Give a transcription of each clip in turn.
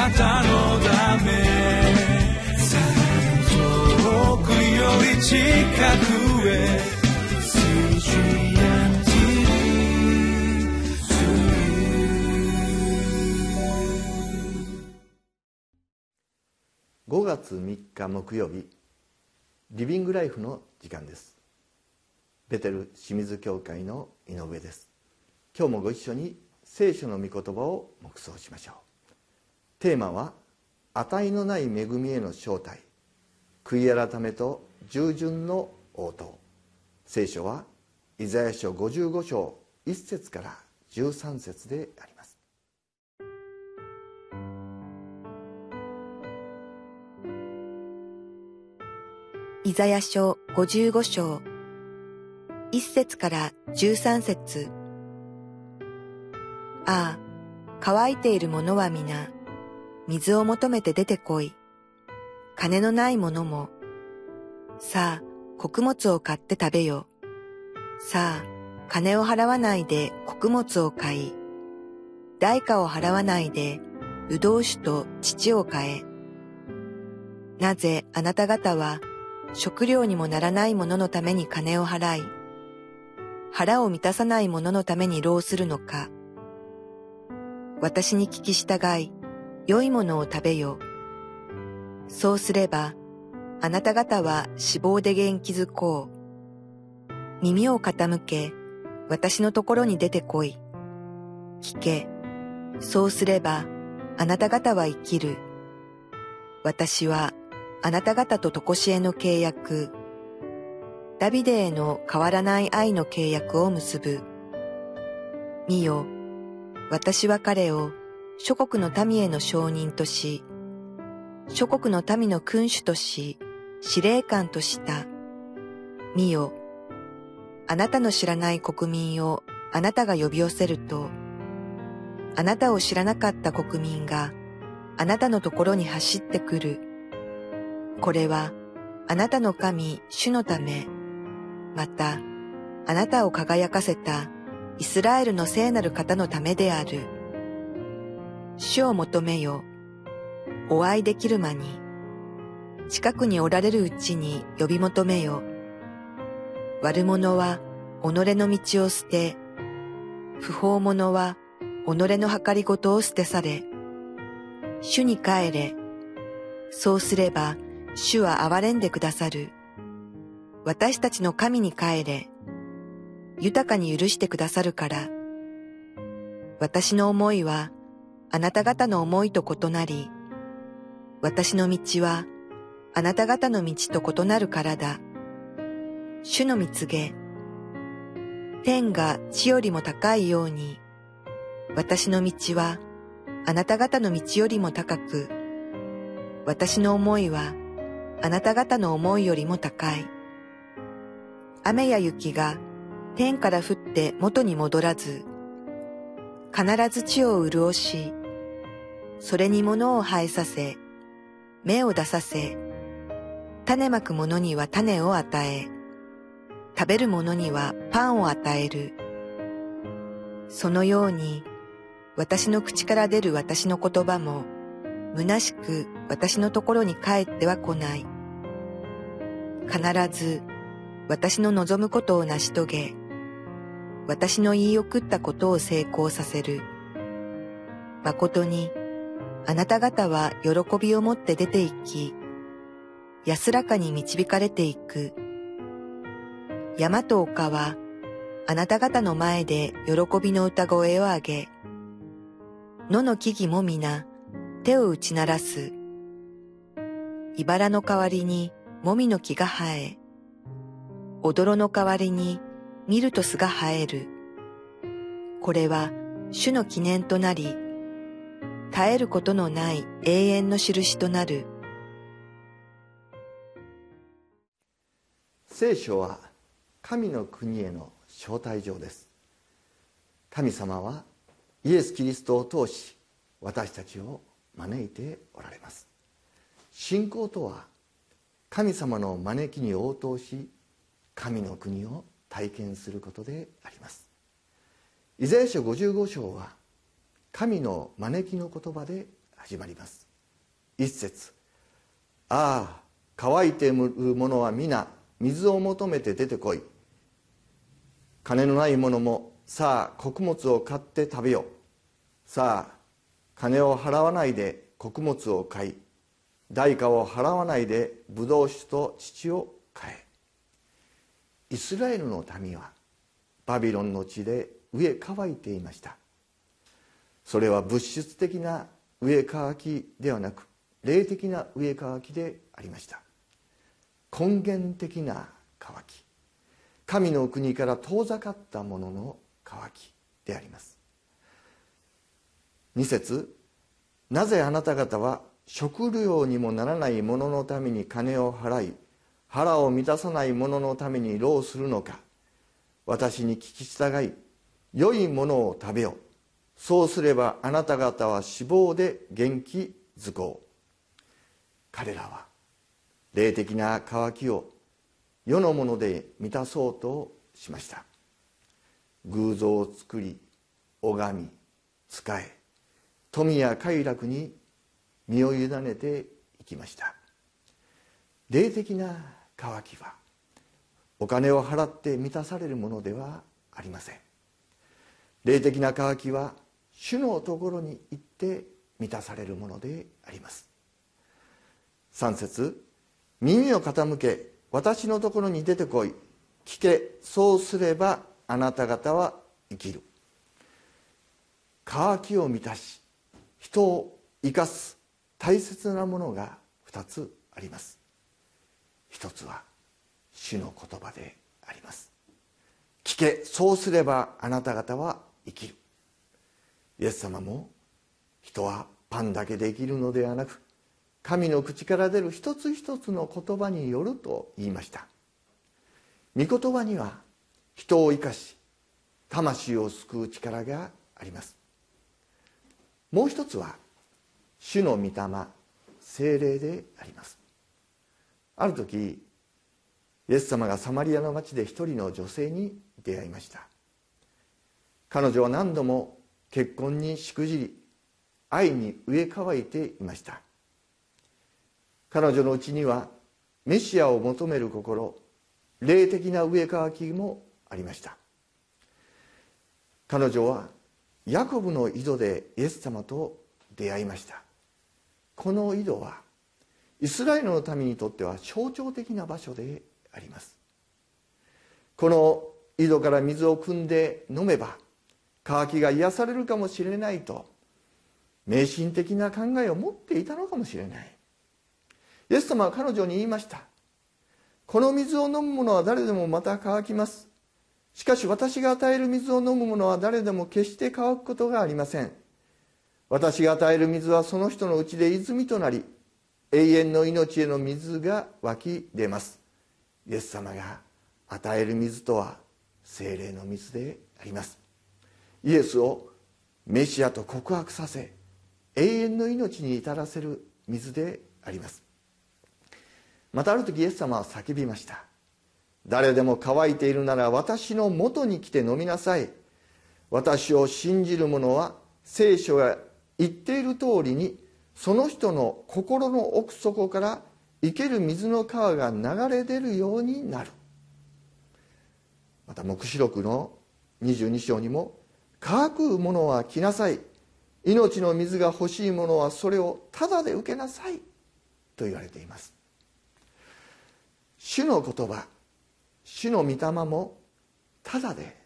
なたのため遠くより近くへ5月3日木曜日リビングライフの時間です。ベテル清水教会の井上です。今日もご一緒に聖書の御言葉を黙想しましょう。テーマは値のない恵みへの招待悔い改めと従順の応答聖書はイザヤ書55章1節から13節でありますイザヤ書55章1節から13節。ああ、乾いている者は皆、水を求めて出てこい。金のない者も、さあ、穀物を買って食べよ。さあ、金を払わないで穀物を買い、代価を払わないで、葡萄酒と乳を買え。なぜあなた方は食料にもならないもののために金を払い、腹を満たさないもののために労するのか。私に聞き従い、良いものを食べよ。そうすれば、あなた方は死亡で元気づこう。耳を傾け、私のところに出てこい。聞け。そうすれば、あなた方は生きる。私はあなた方ととこしえの契約、ダビデへの変わらない愛の契約を結ぶ。見よ、私は彼を諸国の民への証人とし、諸国の民の君主とし、司令官とした。見よ、あなたの知らない国民をあなたが呼び寄せると、あなたを知らなかった国民があなたのところに走ってくる。これはあなたの神、主のため、またあなたを輝かせたイスラエルの聖なる方のためである。主を求めよ。お会いできる間に。近くにおられるうちに呼び求めよ。悪者は己の道を捨て、不法者は己の計りごとを捨てされ、主に帰れ。そうすれば、主は憐れんでくださる。私たちの神に帰れ。豊かに許してくださるから。私の思いはあなた方の思いと異なり、私の道はあなた方の道と異なるからだ。主の蜜げ。天が地よりも高いように、私の道はあなた方の道よりも高く、私の思いはあなた方の思いよりも高い。雨や雪が天から降って元に戻らず、必ず地を潤し、それに物を生えさせ、芽を出させ、種まく者には種を与え、食べる者にはパンを与える。そのように、私の口から出る私の言葉も、虚しく私のところに帰っては来ない。必ず私の望むことを成し遂げ、私の言い送ったことを成功させる。誠に、あなた方は喜びを持って出て行き、安らかに導かれていく。山と丘は、あなた方の前で喜びの歌声を上げ、野の木々も皆、手を打ち鳴らす。茨の代わりにもみの木が生え、踊の代わりにミルトスが生える。これは主の記念となり、絶えることのない永遠の印となる。聖書は神の国への招待状です。神様はイエス・キリストを通し私たちを招いておられます信仰とは神様の招きに応答し神の国を体験することでありますイザヤ書55章は神の招きの言葉で始まります。一節。ああ乾いている者は皆水を求めて出てこい。金のない者もさあ穀物を買って食べよさあ金を払わないで穀物を買い。代価を払わないでブドウ酒と乳を買え。イスラエルの民はバビロンの地で植え乾いていました。それは物質的な植え乾きではなく霊的な植え乾きでありました。根源的な乾き。神の国から遠ざかったものの乾きであります。2節なぜあなた方は食料にもならないもののために金を払い腹を満たさないもののために労するのか。私に聞き従い良いものを食べよそうすればあなた方は死亡で元気づこう。彼らは霊的な渇きを世のもので満たそうとしました。偶像を作り拝み仕え富や快楽に身を委ねていきました。霊的な渇きはお金を払って満たされるものではありません。霊的な渇きは主のところに行って満たされるものであります。3節耳を傾け私のところに出てこい。聞けそうすればあなた方は生きる。渇きを満たし人を生かす大切なものが2つあります。一つは主の言葉であります。聞けそうすればあなた方は生きる。イエス様も人はパンだけで生きるのではなく神の口から出る一つ一つの言葉によると言いました。御言葉には人を生かし魂を救う力があります。もう一つは主の御霊精霊であります。ある時イエス様がサマリアの町で一人の女性に出会いました。彼女は何度も結婚にしくじり愛に植え替えていました。彼女のうちにはメシアを求める心霊的な植え替きもありました。彼女はヤコブの井戸でイエス様と出会いました。この井戸はイスラエルの民にとっては象徴的な場所であります。この井戸から水を汲んで飲めば渇きが癒されるかもしれないと迷信的な考えを持っていたのかもしれない。イエス様は彼女に言いました。この水を飲む者は誰でもまた乾きます。しかし私が与える水を飲む者は誰でも決して乾くことがありません。私が与える水はその人のうちで泉となり永遠の命への水が湧き出ます。イエス様が与える水とは精霊の水であります。イエスをメシアと告白させ永遠の命に至らせる水であります。またある時イエス様は叫びました。誰でも乾いているなら私のもとに来て飲みなさい。私を信じる者は聖書が言っている通りにその人の心の奥底から生ける水の川が流れ出るようになる。また黙示録の22章にも「乾くものは来なさい。命の水が欲しい者はそれをただで受けなさい」と言われています。主の言葉主の御霊もただで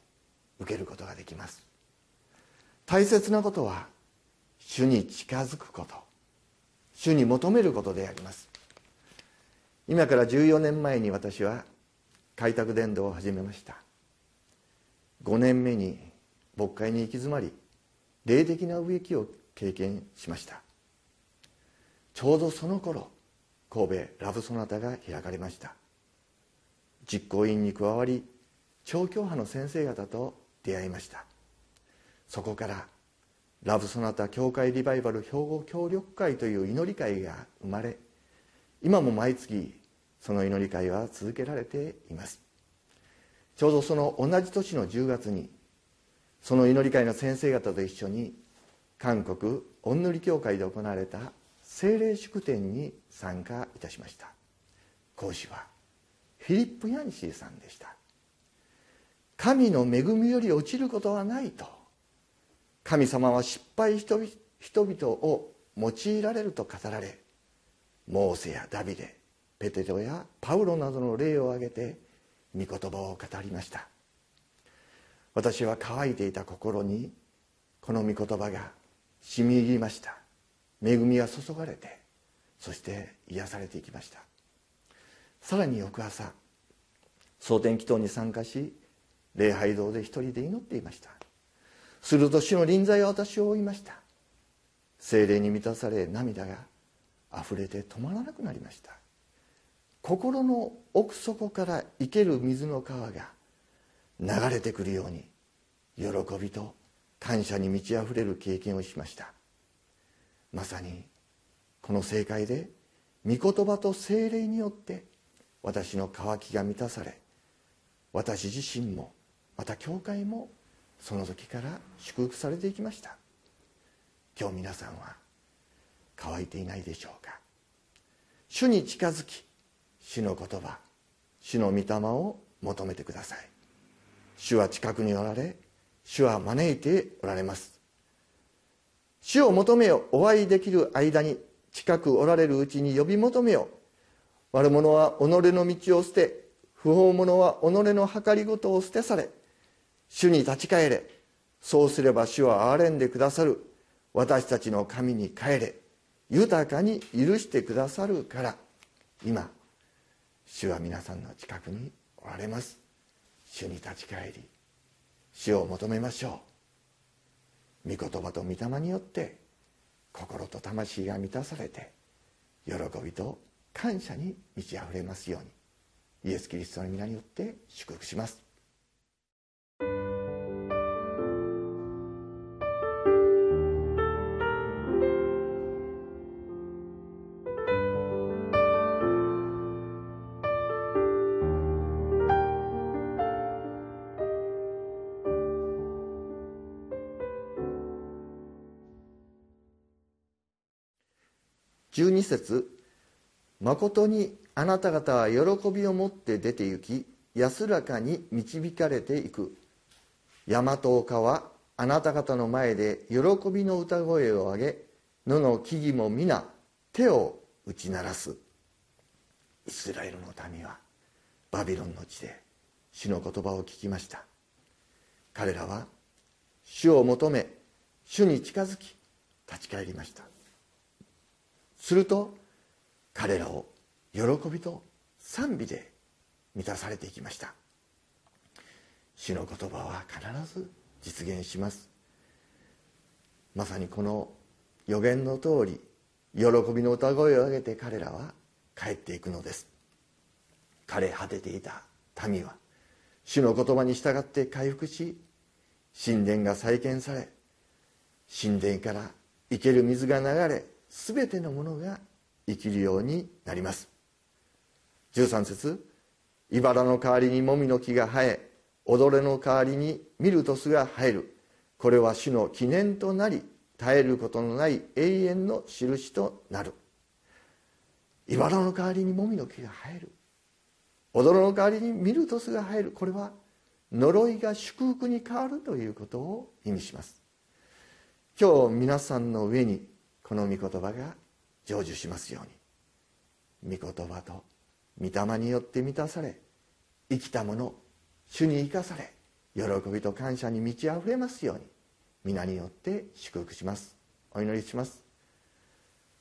受けることができます。大切なことは主に近づくこと。主に求めることであります。今から14年前に私は開拓伝道を始めました。5年目に牧会に行き詰まり霊的な植木を経験しました。ちょうどその頃神戸ラブソナタが開かれました。実行委員に加わり調教派の先生方と出会いました。そこからラブソナタ教会リバイバル兵庫協力会という祈り会が生まれ今も毎月その祈り会は続けられています。ちょうどその同じ年の10月にその祈り会の先生方と一緒に韓国御塗教会で行われた聖霊祝典に参加いたしました。講師はフィリップ・ヤンシーさんでした。神の恵みより落ちることはないと。神様は失敗人々を用いられると語られモーセやダビデペテロやパウロなどの例を挙げて御言葉を語りました。私は乾いていた心にこの御言葉が染み入りました。恵みが注がれてそして癒されていきました。さらに翌朝蒼天祈祷に参加し礼拝堂で一人で祈っていました。すると主の臨在は私を追いました。精霊に満たされ涙が溢れて止まらなくなりました。心の奥底から生ける水の川が流れてくるように喜びと感謝に満ち溢れる経験をしました。まさにこの正解で御言葉と精霊によって私の渇きが満たされ私自身もまた教会もその時から祝福されていきました。今日皆さんは乾いていないでしょうか。主に近づき主の言葉主の御霊を求めてください。主は近くにおられ主は招いておられます。主を求めよお会いできる間に近くおられるうちに呼び求めよ。悪者は己の道を捨て不法者は己の計りごとを捨てされ。主に立ち返れ。そうすれば主は憐れんでくださる。私たちの神に帰れ。豊かに許してくださるから。今主は皆さんの近くにおられます。主に立ち返り主を求めましょう。御言葉と御霊によって心と魂が満たされて喜びと感謝に満ち溢れますようにイエス・キリストの皆によって祝福します。12節。誠にあなた方は喜びを持って出て行き安らかに導かれていく。大和丘はあなた方の前で喜びの歌声を上げ野の木々も皆手を打ち鳴らす。イスラエルの民はバビロンの地で主の言葉を聞きました。彼らは主を求め主に近づき立ち返りました。すると彼らを喜びと賛美で満たされていきました。主の言葉は必ず実現します。まさにこの予言の通り喜びの歌声を上げて彼らは帰っていくのです。枯れ果てていた民は主の言葉に従って回復し神殿が再建され神殿から生ける水が流れ全てのものが生きるようになります。13節茨の代わりにもみの木が生え踊れの代わりにミルトスが生える。これは主の記念となり絶えることのない永遠の印となる。茨の代わりにもみの木が生える。踊れの代わりにミルトスが生える。これは呪いが祝福に変わるということを意味します。今日皆さんの上にこの御言葉が成就しますように。御言葉と御霊によって満たされ生きたもの主に生かされ喜びと感謝に満ち溢れますように皆によって祝福します。お祈りします。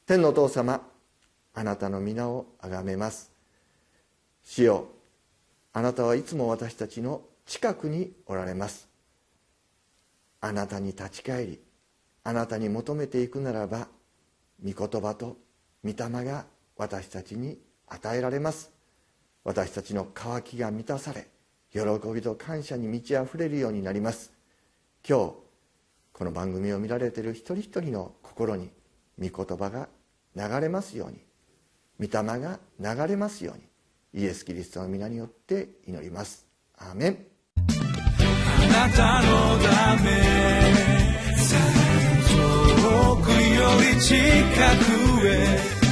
天のお父様あなたの皆をあがめます。主よあなたはいつも私たちの近くにおられます。あなたに立ち返りあなたに求めていくならば御言葉と御霊が私たちに与えられます。私たちの渇きが満たされ喜びと感謝に満ち溢れるようになります。今日この番組を見られている一人一人の心に御言葉が流れますように御霊が流れますようにイエス・キリストの皆によって祈ります。アーメン。あなたのためり近くへ。